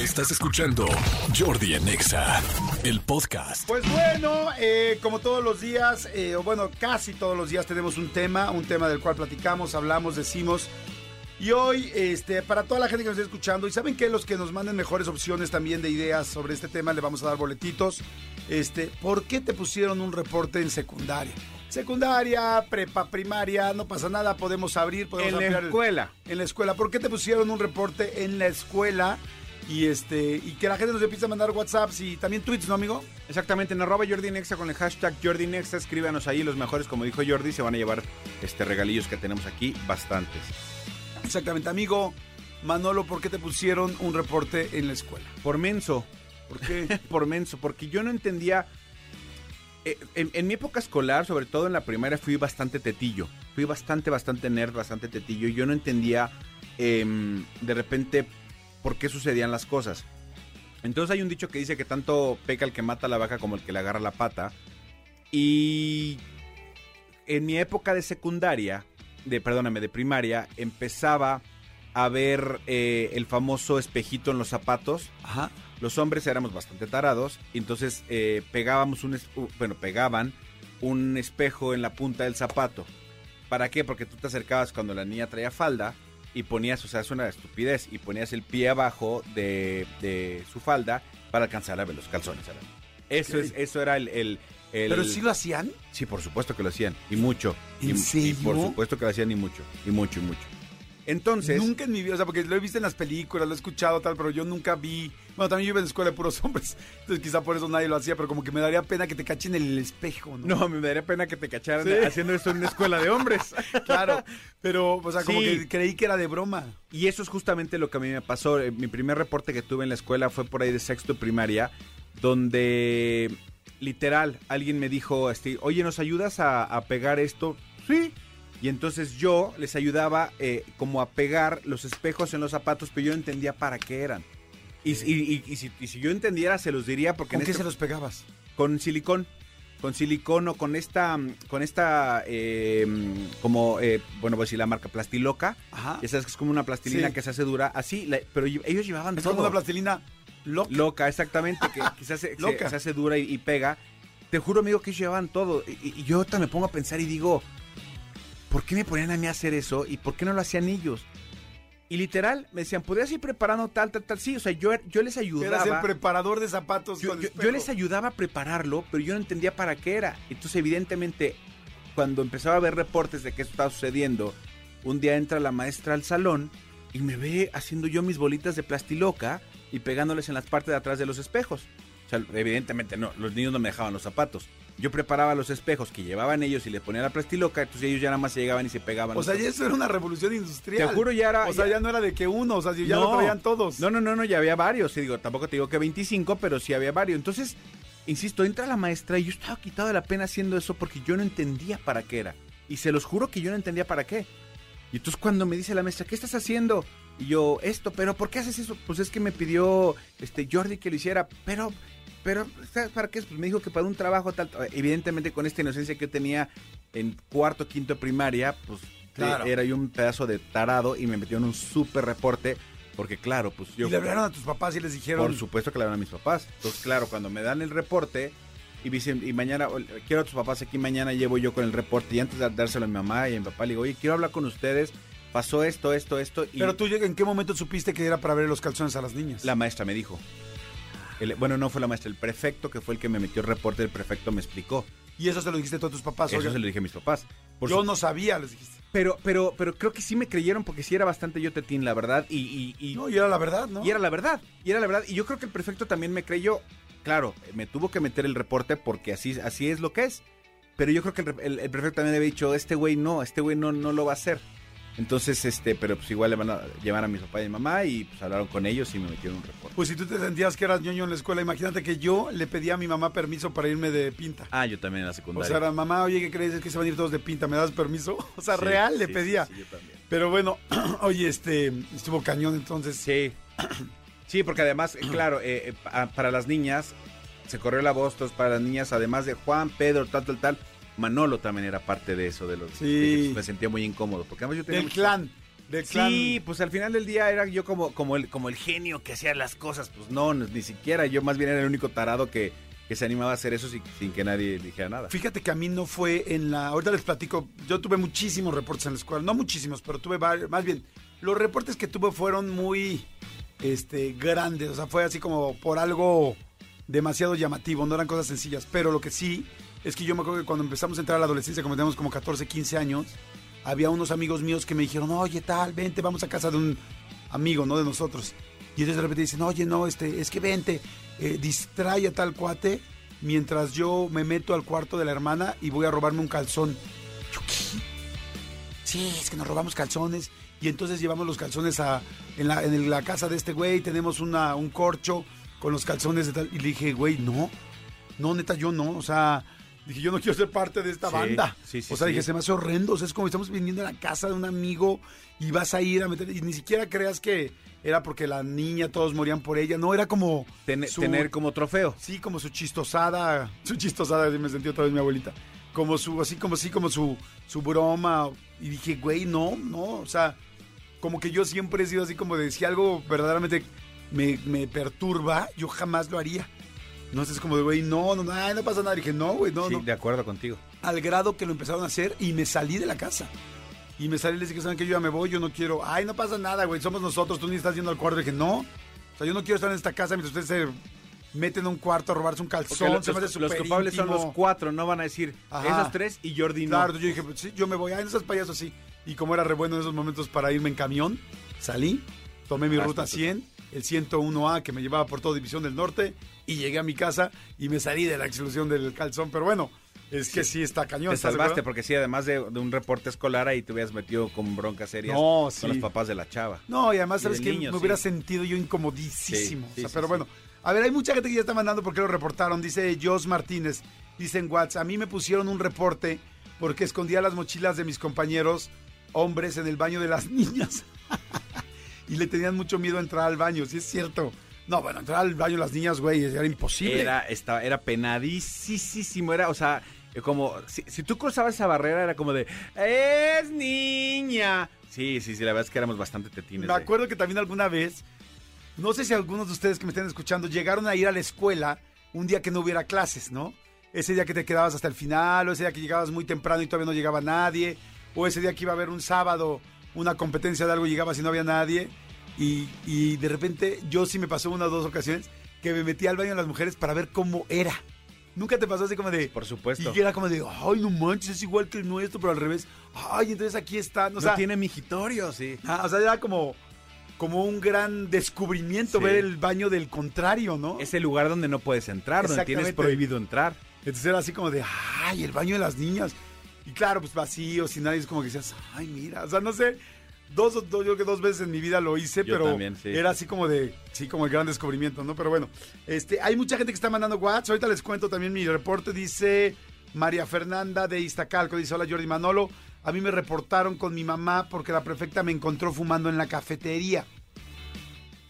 Estás escuchando Jordi en Exa, el podcast. Pues bueno, eh, como todos los días, eh, o bueno, casi todos los días tenemos un tema, un tema del cual platicamos, hablamos, decimos. Y hoy, este, para toda la gente que nos está escuchando, y saben que los que nos manden mejores opciones también de ideas sobre este tema, le vamos a dar boletitos. Este, ¿por qué te pusieron un reporte en secundaria? Secundaria, prepa, primaria, no pasa nada, podemos abrir, podemos En la ampliar el- escuela. En la escuela. ¿Por qué te pusieron un reporte en la escuela? Y este, y que la gente nos empiece a mandar WhatsApps y también tweets, ¿no, amigo? Exactamente, en arroba Jordi Nexa con el hashtag Jordi Nexa, escríbanos ahí los mejores, como dijo Jordi, se van a llevar este regalillos que tenemos aquí, bastantes. Exactamente, amigo. Manolo, ¿por qué te pusieron un reporte en la escuela? Por menso, ¿Por qué? por menso, porque yo no entendía. eh, En, en mi época escolar, sobre todo en la primaria, fui bastante tetillo. Fui bastante, bastante nerd, bastante tetillo. Y yo no entendía em, de repente por qué sucedían las cosas. Entonces hay un dicho que dice que tanto peca el que mata a la vaca como el que le agarra la pata. Y en mi época de secundaria, de perdóname, de primaria, empezaba a ver eh, el famoso espejito en los zapatos. Ajá. Los hombres éramos bastante tarados, y entonces eh, pegábamos un, bueno, pegaban un espejo en la punta del zapato. ¿Para qué? Porque tú te acercabas cuando la niña traía falda y ponías, o sea, es una estupidez, y ponías el pie abajo de, de su falda para alcanzar a ver los calzones. Eso, es, eso era el... el- el- ¿Pero sí lo hacían? Sí, por supuesto que lo hacían, y mucho. ¿En y, por supuesto que lo hacían y mucho, y mucho, y mucho. Entonces... Nunca en mi vida, o sea, porque lo he visto en las películas, lo he escuchado tal, pero yo nunca vi. Bueno, también yo iba en la escuela de puros hombres, entonces quizá por eso nadie lo hacía, pero como que me daría pena que te cachen en el espejo, ¿no? No, me daría pena que te cacharan Sí. haciendo esto en una escuela de hombres. claro, pero, o sea, como Sí. que creí que era de broma. Y eso es justamente lo que a mí me pasó. Eh, Mi primer reporte que tuve en la escuela fue por ahí de sexto de primaria, donde literal alguien me dijo, este, oye, ¿nos ayudas a, a pegar esto? Sí. Y entonces yo les ayudaba eh, como a pegar los espejos en los zapatos, pero yo no entendía para qué eran. Y, y- y- y si, y si yo entendiera, se los diría porque ¿Con en qué este- se los pegabas? con silicón con silicón o con esta con esta eh, como eh, bueno voy a decir la marca plastiloca Ajá. ya sabes que es como una plastilina Sí. que se hace dura así la- pero ellos llevaban Es todo como una plastilina loca. loca exactamente que, que se, hace, se- Loca. se hace dura y, pega te juro amigo que ellos llevaban todo y yo ahorita me pongo a pensar y digo ¿por qué me ponían a mí a hacer eso y por qué no lo hacían ellos? Y literal, me decían, ¿podrías ir preparando tal, tal, tal? Sí, o sea, yo, yo les ayudaba. Eras el preparador de zapatos Yo, con yo- yo les ayudaba a prepararlo, pero yo no entendía para qué era. Entonces, evidentemente, cuando empezaba a ver reportes de que esto estaba sucediendo, un día entra la maestra al salón y me ve haciendo yo mis bolitas de plastiloca y pegándoles en las partes de atrás de los espejos. O sea, evidentemente no, los niños no me dejaban los zapatos. Yo preparaba los espejos que llevaban ellos y les ponía la plastiloca, entonces ellos ya nada más se llegaban y se pegaban. O sea, ya eso era una revolución industrial. Te juro, ya era- O sea, ya- ya no era de que uno, o sea, ya No. lo traían todos. No, no, no, no, ya había varios. Y digo, tampoco te digo que 25, pero sí había varios. Entonces, insisto, entra la maestra y yo estaba quitado de la pena haciendo eso porque yo no entendía para qué era. Y se los juro que yo no entendía para qué. Y entonces cuando me dice la maestra, ¿qué estás haciendo? Y yo, esto, pero ¿por qué haces eso? Pues es que me pidió este Jordi que lo hiciera, pero, pero, ¿sabes para qué? Pues me dijo que para un trabajo tal. Evidentemente con esta inocencia que yo tenía en cuarto, quinto primaria, pues Claro. era yo un pedazo de tarado y me metió en un súper reporte. Porque claro, pues yo... y le hablaron a tus papás y les dijeron. Por supuesto que le hablan a mis papás. Entonces, claro, cuando me dan el reporte y dicen, y mañana, quiero a tus papás aquí, mañana llevo yo con el reporte y antes de dárselo a mi mamá y a mi papá, le digo, oye, quiero hablar con ustedes, pasó esto, esto, esto. Y Pero tú, ¿en qué momento supiste que era para ver los calzones a las niñas? la maestra me dijo. El- bueno, no fue la maestra, el prefecto que fue el que me metió el reporte, el prefecto me explicó. Y eso se lo dijiste a tus papás. Eso se lo dije a mis papás. Por yo su- no sabía, les dijiste. pero, pero, pero creo que sí me creyeron porque sí era bastante yo tetín, la verdad. Y, y, y- No, y era la verdad, ¿no? Y era la verdad, y era la verdad. Y yo creo que el prefecto también me creyó. Claro, me tuvo que meter el reporte porque así, así es lo que es. Pero yo creo que el- el prefecto también había dicho, este güey no, este güey no, no lo va a hacer. Entonces, este, pero pues igual le van a llevar a mi papá y mi mamá y pues hablaron con ellos y me metieron un reporte. Pues si tú te sentías que eras ñoño en la escuela, imagínate que yo le pedí a mi mamá permiso para irme de pinta. Ah, yo también en la O secundaria. sea, era, mamá, oye, ¿qué crees? Es que se van a ir todos de pinta, ¿me das permiso? O sea, Sí, real le sí, pedía. sí, sí, yo también. Pero bueno, oye, este, estuvo cañón entonces. Sí. Sí, porque además, eh, claro, eh, eh, pa- para las niñas, se corrió la voz, todos para las niñas, además de Juan, Pedro, tal, tal, tal, Manolo también era parte de eso, de los... Sí. de que me sentía muy incómodo, porque además yo tenía... Del mucho- clan. del clan. Sí, pues al final del día era yo como, como, el, como el genio que hacía las cosas. Pues no, ni siquiera. Yo más bien era el único tarado que, que se animaba a hacer eso sin, sin que nadie dijera nada. Fíjate que a mí no fue en la. Ahorita les platico. Yo tuve muchísimos reportes en la escuela. No muchísimos, pero tuve varios. Más bien, los reportes que tuve fueron muy este, grandes. O sea, fue así como por algo demasiado llamativo. No eran cosas sencillas. Pero lo que sí es que yo me acuerdo que cuando empezamos a entrar a la adolescencia, como teníamos como 14, 15 años, había unos amigos míos que me dijeron, oye, tal, vente, vamos a casa de un amigo, ¿no? De nosotros. Y ellos de repente dicen, oye, no, este, es que vente, eh, distrae a tal cuate mientras yo me meto al cuarto de la hermana y voy a robarme un calzón. ¿Yo qué? Sí, es que nos robamos calzones. Y entonces llevamos los calzones a, en, la, casa de este güey, tenemos una, un corcho con los calzones de tal. Y le dije, güey, no, no, neta, yo no. O sea, dije, yo no quiero ser parte de esta Sí, banda. sí, sí, o sea, dije, se me hace horrendo. O sea, es como estamos viniendo a la casa de un amigo y vas a ir a meter. Y ni siquiera creas que era porque la niña, todos morían por ella. No, era como. Ten- su- Tener como trofeo. Sí, como su chistosada. Su chistosada, así me sentí otra vez mi abuelita. Como su, así como sí, como su, su broma. Y dije, güey, no, no. O sea, como que yo siempre he sido así como de si algo verdaderamente me, me perturba, yo jamás lo haría. No sé, es como de, güey, no, no, no, no pasa nada. dije, no, güey, no, sí, no. de acuerdo contigo. Al grado que lo empezaron a hacer y me salí de la casa. Y me salí y les dije, ¿saben que Yo ya me voy, yo no quiero. Ay, no pasa nada, güey, somos nosotros, tú ni estás yendo al cuarto. dije, no. O sea, yo no quiero estar en esta casa mientras ustedes se meten a un cuarto a robarse un calzón. lo- se los, los culpables son íntimo. los cuatro, no van a decir Ajá. esos tres y Jordi no. Claro, yo dije, pues, sí, yo me voy. Ay, no seas payaso, sí. Y como era re bueno en esos momentos para irme en camión, salí, tomé mi Ah, ruta está 100, el 101A que me llevaba por toda División del Norte, y llegué a mi casa y me salí de la exclusión del calzón. Pero bueno, es que sí, está cañón. Te ¿estás de salvaste porque sí, además de, de un reporte escolar ahí te hubieras metido con broncas serias No, con los papás de la chava. No, y además, ¿sabes que Me hubiera sentido yo incomodísimo. O sea, pero bueno, a ver, hay mucha gente que ya está mandando porque lo reportaron. Dice Jos Martínez, dice en WhatsApp, a mí me pusieron un reporte porque escondía las mochilas de mis compañeros hombres en el baño de las niñas. Y le tenían mucho miedo a entrar al baño, sí es cierto. No, bueno, entrar al baño las niñas, güey, era imposible. Era, estaba, era penadísimo, era, o sea, eh, como, si, si tú cruzabas esa barrera era como de, es niña. Sí, sí, sí, la verdad es que éramos bastante tetines. Me de- acuerdo que también alguna vez, no sé si algunos de ustedes que me estén escuchando llegaron a ir a la escuela un día que no hubiera clases, ¿no? Ese día que te quedabas hasta el final, o ese día que llegabas muy temprano y todavía no llegaba nadie, o ese día que iba a haber un sábado una competencia de algo y llegabas y no había nadie. Y, y de repente yo sí me pasó una o dos ocasiones que me metí al baño de las mujeres para ver cómo era. Nunca te pasó así como de... Por supuesto. Y era como de, ay, no manches, es igual que el nuestro, pero al revés. Ay, entonces aquí están. O no sea, tiene migitorio, sí. Ah, o sea, era como, como un gran descubrimiento Sí. ver el baño del contrario, ¿no? Es el lugar donde no puedes entrar, donde tienes prohibido entrar. Entonces era así como de, ay, el baño de las niñas. Y claro, pues vacío, sin nadie, es como que decías, ay, mira, o sea, no sé, dos, o- dos- yo creo que dos veces en mi vida lo hice, Yo pero también, sí. era así como de, sí, como el gran descubrimiento, ¿no? Pero bueno, este, hay mucha gente que está mandando WhatsApp, ahorita les cuento también mi reporte, dice María Fernanda de Iztacalco, dice, hola Jordi Manolo, a mí me reportaron con mi mamá porque la prefecta me encontró fumando en la cafetería.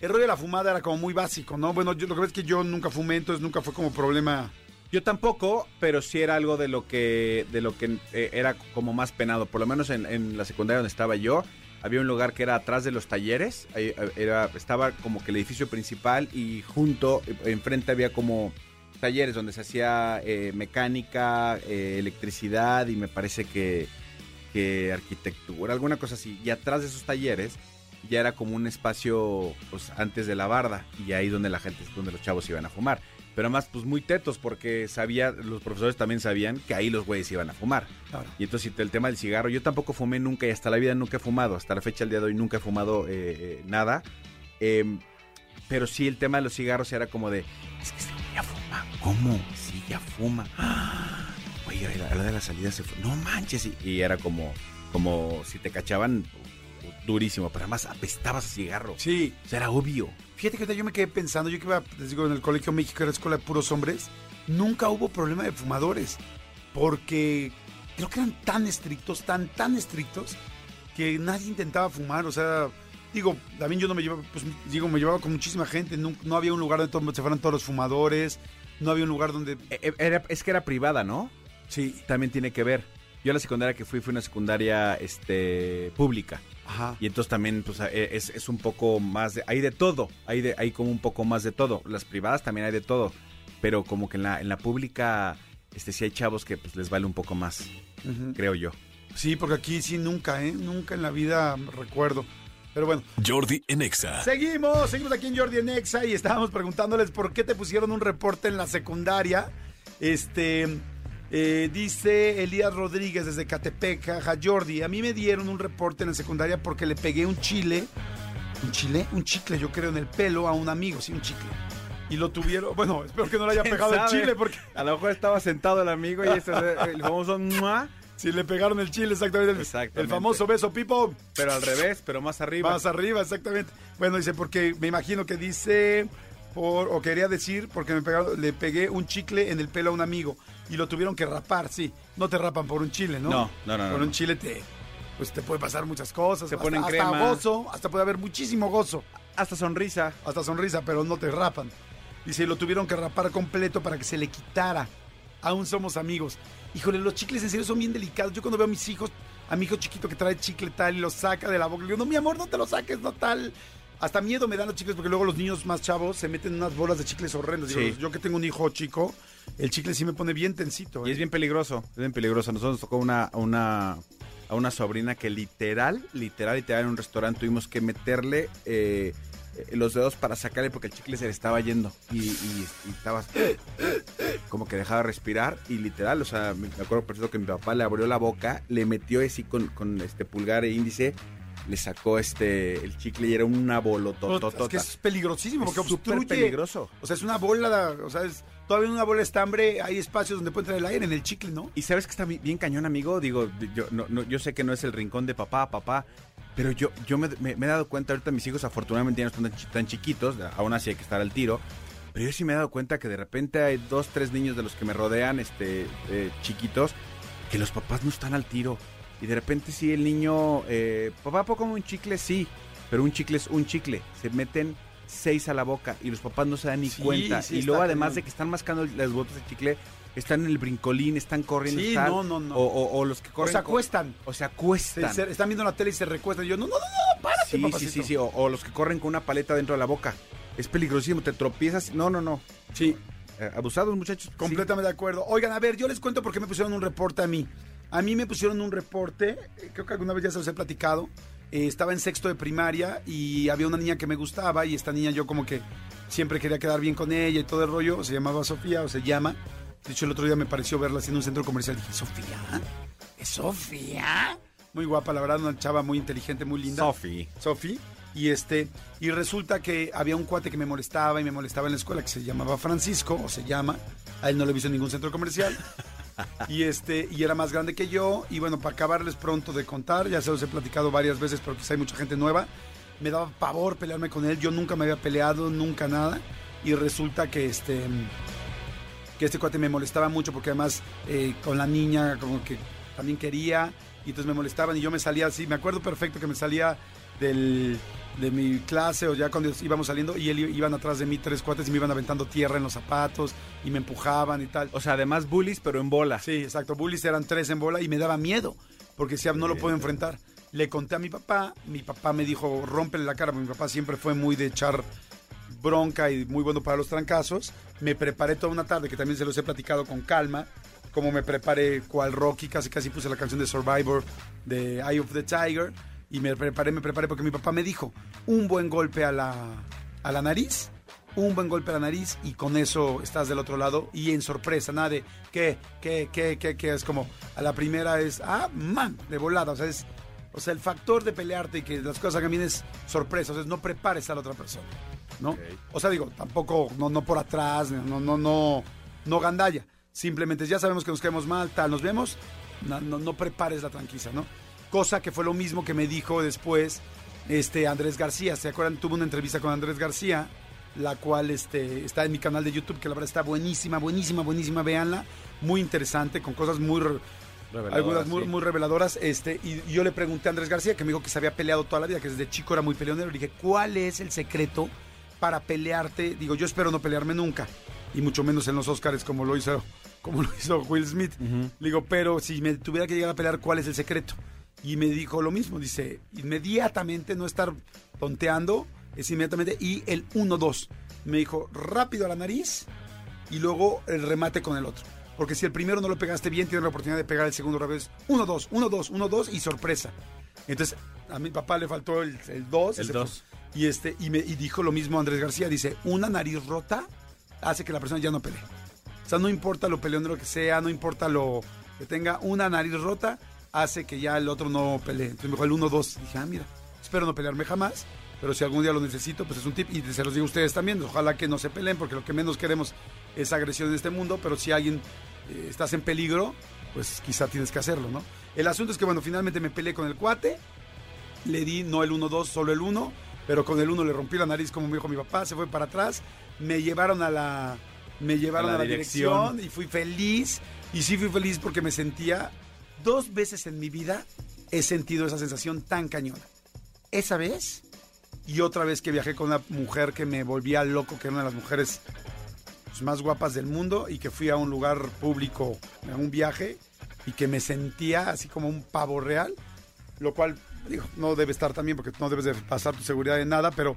El rollo de la fumada era como muy básico, ¿no? Bueno, yo, lo que ves es que yo nunca fumé, entonces nunca fue como problema. Yo tampoco, pero sí era algo de lo que, de lo que eh, era como más penado. Por lo menos en, en la secundaria donde estaba yo, había un lugar que era atrás de los talleres. Ahí, eh, era, estaba como que el edificio principal y junto, eh, enfrente había como talleres donde se hacía eh, mecánica, electricidad y me parece que, que arquitectura, alguna cosa así. Y atrás de esos talleres ya era como un espacio pues antes de la barda y ahí donde la gente, donde los chavos iban a fumar. Pero además, pues muy tetos, porque sabía, los profesores también sabían que ahí los güeyes iban a fumar. Claro. Y entonces el tema del cigarro, yo tampoco fumé nunca y hasta la vida nunca he fumado, hasta la fecha del día de hoy nunca he fumado eh, eh, nada. Em, pero sí el tema de los cigarros era como de, es que este güey ya fuma, ¿cómo? Sí, ya fuma. ¡Ah! Oye, a la a la de la salida se fue, no manches. Y, y era como, como si te cachaban durísimo, pero además apestabas a cigarro. Sí, O sea, era obvio. Fíjate que yo me quedé pensando, yo que iba, les digo, en el Colegio México, era escuela de puros hombres, nunca hubo problema de fumadores, porque creo que eran tan estrictos, tan, tan estrictos, que nadie intentaba fumar, o sea, digo, también yo no me llevaba, pues digo, me llevaba con muchísima gente, no, no había un lugar donde todo- se fueran todos los fumadores, no había un lugar donde, E- e- Era, es que era privada, ¿no? sí, También tiene que ver. Yo la secundaria que fui fue una secundaria este, pública. Ajá. Y entonces también pues, eh, es, es un poco más de... Hay de todo, hay, de, hay como un poco más de todo. Las privadas también hay de todo. Pero como que en la, en la pública este, sí hay chavos que pues, les vale un poco más, creo yo. Sí, porque aquí sí nunca, ¿eh? Nunca en la vida recuerdo. Pero bueno, Jordi en Exa. seguimos, seguimos aquí en Jordi en Exa y estábamos preguntándoles por qué te pusieron un reporte en la secundaria. Este, eh, dice Elías Rodríguez desde Catepec, jaja, Jordi, a mí me dieron un reporte en la secundaria porque le pegué un chile, un chile, un chicle, yo creo, en el pelo a un amigo, sí, un chicle. Y lo tuvieron, bueno, espero que no le haya ¿Quién pegado el chile porque... A lo mejor estaba sentado el amigo y ese, el famoso... "Mua", Si le pegaron el chile, exactamente. El, Exactamente. el famoso beso, Pipo. Pero al revés, pero más arriba. Más arriba, exactamente. Bueno, dice, porque me imagino que dice, por, o quería decir, porque me pegaron, le pegué un chicle en el pelo a un amigo y lo tuvieron que rapar, sí. No te rapan por un chile, ¿no? No, no, no, Por no. un chile te, pues te puede pasar muchas cosas. Se hasta- ponen hasta crema. gozo, hasta puede haber muchísimo gozo, Hasta sonrisa. hasta sonrisa, pero no te rapan. Dice, lo tuvieron que rapar completo para que se le quitara. Aún somos amigos. Híjole, los chicles en serio son bien delicados. Yo cuando veo a mis hijos, a mi hijo chiquito que trae chicle tal y lo saca de la boca, le digo, no, mi amor, no te lo saques, no tal. Hasta miedo me dan los chicles porque luego los niños más chavos se meten unas bolas de chicles horrendos. Digo, Sí. yo que tengo un hijo chico, el chicle sí me pone bien tensito. Y ¿eh? es bien peligroso, es bien peligroso. Nosotros nos tocó una, una, a una sobrina que literal, literal, literal, en un restaurante tuvimos que meterle eh, eh, los dedos para sacarle porque el chicle se le estaba yendo. Y, y- y estaba como que dejaba de respirar. Y literal, o sea, me me acuerdo perfecto que mi papá le abrió la boca, le metió así con, con este pulgar e índice, le sacó este el chicle y era una Es bolotototota. que es peligrosísimo porque Es súper obstruye. peligroso. O sea, es una bola, o sea, es todavía en una bola de estambre, hay espacios donde puede entrar el aire en el chicle, ¿no? Y sabes que está bi- bien cañón, amigo. Digo, yo, no, no- yo sé que no es el rincón de papá, papá. Pero yo, yo me, me- me he dado cuenta, ahorita mis hijos afortunadamente ya no están tan chiquitos, aún así hay que estar al tiro. Pero yo sí me he dado cuenta que de repente hay dos, tres niños de los que me rodean, este, eh, chiquitos, que los papás no están al tiro. Y de repente sí el niño, eh, papá, ¿puedo comer un chicle? Sí, pero un chicle es un chicle. Se meten seis a la boca y los papás no se dan ni Sí, cuenta. sí, y luego además de que están mascando las botas de chicle, están en el brincolín, están corriendo. Sí, están- no, no, no. O, o- o los que O corren. se acuestan. O se acuestan. se- están viendo la tele y se recuestan. Y yo, no, no, no, no, párate, Sí, sí, sí, sí. O, o los que corren con una paleta dentro de la boca. Es peligrosísimo, te tropiezas. No, no, no. Sí, Eh, abusados, muchachos. completamente de acuerdo. Oigan, a ver, yo les cuento por qué me pusieron un reporte a mí. A mí me pusieron un reporte, eh, creo que alguna vez ya se los he platicado. Eh, estaba en sexto de primaria y había una niña que me gustaba y esta niña yo como que siempre quería quedar bien con ella y todo el rollo. Se llamaba Sofía o se llama. De hecho, el otro día me pareció verla en un centro comercial. Dije, ¿Sofía? ¿Es Sofía? Muy guapa, la verdad, una chava muy inteligente, muy linda. Sofi. Sofi. Y este, y resulta que había un cuate que me molestaba y me molestaba en la escuela que se llamaba Francisco, o se llama, a él no lo he visto en ningún centro comercial. y este, y era más grande que yo, y bueno, para acabarles pronto de contar, ya se los he platicado varias veces, pero quizá hay mucha gente nueva. Me daba pavor pelearme con él, yo nunca me había peleado, nunca nada. Y resulta que este que este cuate me molestaba mucho porque además eh, con la niña como que también quería y entonces me molestaban y yo me salía así, me acuerdo perfecto que me salía del, de mi clase o ya cuando íbamos saliendo y él iban atrás de mí tres cuates y me iban aventando tierra en los zapatos y me empujaban y tal. O sea, además bullies, pero en bola. Sí, exacto, bullies eran tres en bola y me daba miedo porque decía, no lo puedo enfrentar. Le conté a mi papá, mi papá me dijo, rómpele la cara, porque mi papá siempre fue muy de echar bronca y muy bueno para los trancazos. Me preparé toda una tarde, que también se los he platicado con calma, como me preparé cual Rocky, casi casi puse la canción de Survivor de Eye of the Tiger, y me preparé, me preparé porque mi papá me dijo, un buen golpe a la, a la nariz, un buen golpe a la nariz y con eso estás del otro lado y en sorpresa, nada de qué, qué, qué, qué, qué, es como a la primera es, ah, man, de volada, o sea, es, o sea, el factor de pelearte y que las cosas hagan bien es sorpresa, o sea, no prepares a la otra persona, ¿no? Ok. O sea, digo, tampoco, no, no por atrás, no, no, no, no gandalla, simplemente ya sabemos que nos quedamos mal, tal, nos vemos, no, no, no prepares la tranquiza, ¿no? Cosa que fue lo mismo que me dijo después este Andrés García, ¿se acuerdan? Tuve una entrevista con Andrés García, la cual este, está en mi canal de YouTube, que la verdad está buenísima, buenísima, buenísima, véanla, muy interesante, con cosas muy, re- Reveladoras, algunas muy, sí. muy reveladoras, este, y yo le pregunté a Andrés García, que me dijo que se había peleado toda la vida, que desde chico era muy peleonero, le dije, ¿cuál es el secreto para pelearte? Digo, yo espero no pelearme nunca, y mucho menos en los Óscares como lo hizo como lo hizo Will Smith. Le digo, pero si me tuviera que llegar a pelear, ¿cuál es el secreto? Y me dijo lo mismo, dice, inmediatamente no estar tonteando, es inmediatamente, y el 1-2. Me dijo, rápido a la nariz y luego el remate con el otro. Porque si el primero no lo pegaste bien, tienes la oportunidad de pegar el segundo revés. 1-2, 1-2, 1-2 y sorpresa. Entonces, a mi papá le faltó el 2. El 2. Y, este, y, me, y dijo lo mismo Andrés García, dice, una nariz rota hace que la persona ya no pelee. Sea, no importa lo peleón de lo que sea, no importa lo que tenga, una nariz rota hace que ya el otro no pelee. Entonces me dijo el 1-2. Dije, ah, mira, espero no pelearme jamás, pero si algún día lo necesito, pues es un tip. Y se los digo a ustedes también, ojalá que no se peleen, porque lo que menos queremos es agresión en este mundo, pero si alguien eh, estás en peligro, pues quizá tienes que hacerlo, ¿no? El asunto es que, bueno, finalmente me peleé con el cuate, le di no el 1-2, solo el 1, pero con el 1 le rompí la nariz, como me dijo mi papá, se fue para atrás, me llevaron a la, me llevaron a la, dirección y fui feliz, y sí fui feliz porque me sentía dos veces en mi vida he sentido esa sensación tan cañona. Esa vez y otra vez que viajé con una mujer que me volvía loco, que era una de las mujeres pues, más guapas del mundo y que fui a un lugar público, en un viaje y que me sentía así como un pavo real, lo cual digo, no debe estar también porque no debes de pasar tu seguridad en nada, pero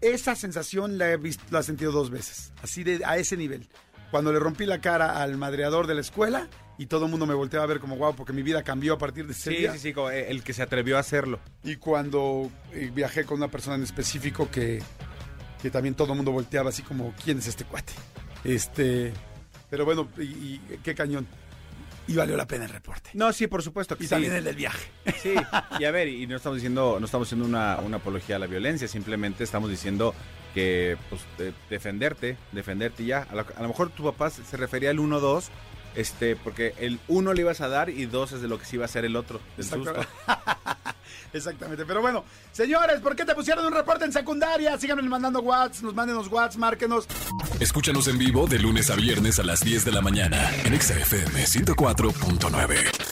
esa sensación la he, visto, la he sentido dos veces, así de a ese nivel. Cuando le rompí la cara al madreador de la escuela y todo el mundo me volteaba a ver como guau, porque mi vida cambió a partir de ese sí, día. Sí, sí, como el que se atrevió a hacerlo. Y cuando eh, viajé con una persona en específico que, que también todo el mundo volteaba así como, ¿quién es este cuate? Este, pero bueno, y, y qué cañón. Y valió la pena el reporte. No, sí, por supuesto que Y sí. también el del viaje. Sí, y a ver, y no estamos diciendo, no estamos haciendo una, una apología a la violencia, simplemente estamos diciendo que pues de- defenderte, defenderte ya. A lo, a lo mejor tu papá se se refería al 1-2, este, porque el 1 le ibas a dar y 2 es de lo que sí iba a ser el otro, del susto. Exactamente. Exactamente. Pero bueno, señores, ¿por qué te pusieron un reporte en secundaria? Síganos mandando WhatsApp, nos manden los WhatsApp, márquenos. Escúchanos en vivo de lunes a viernes a las 10 de la mañana en Exa FM 104.9.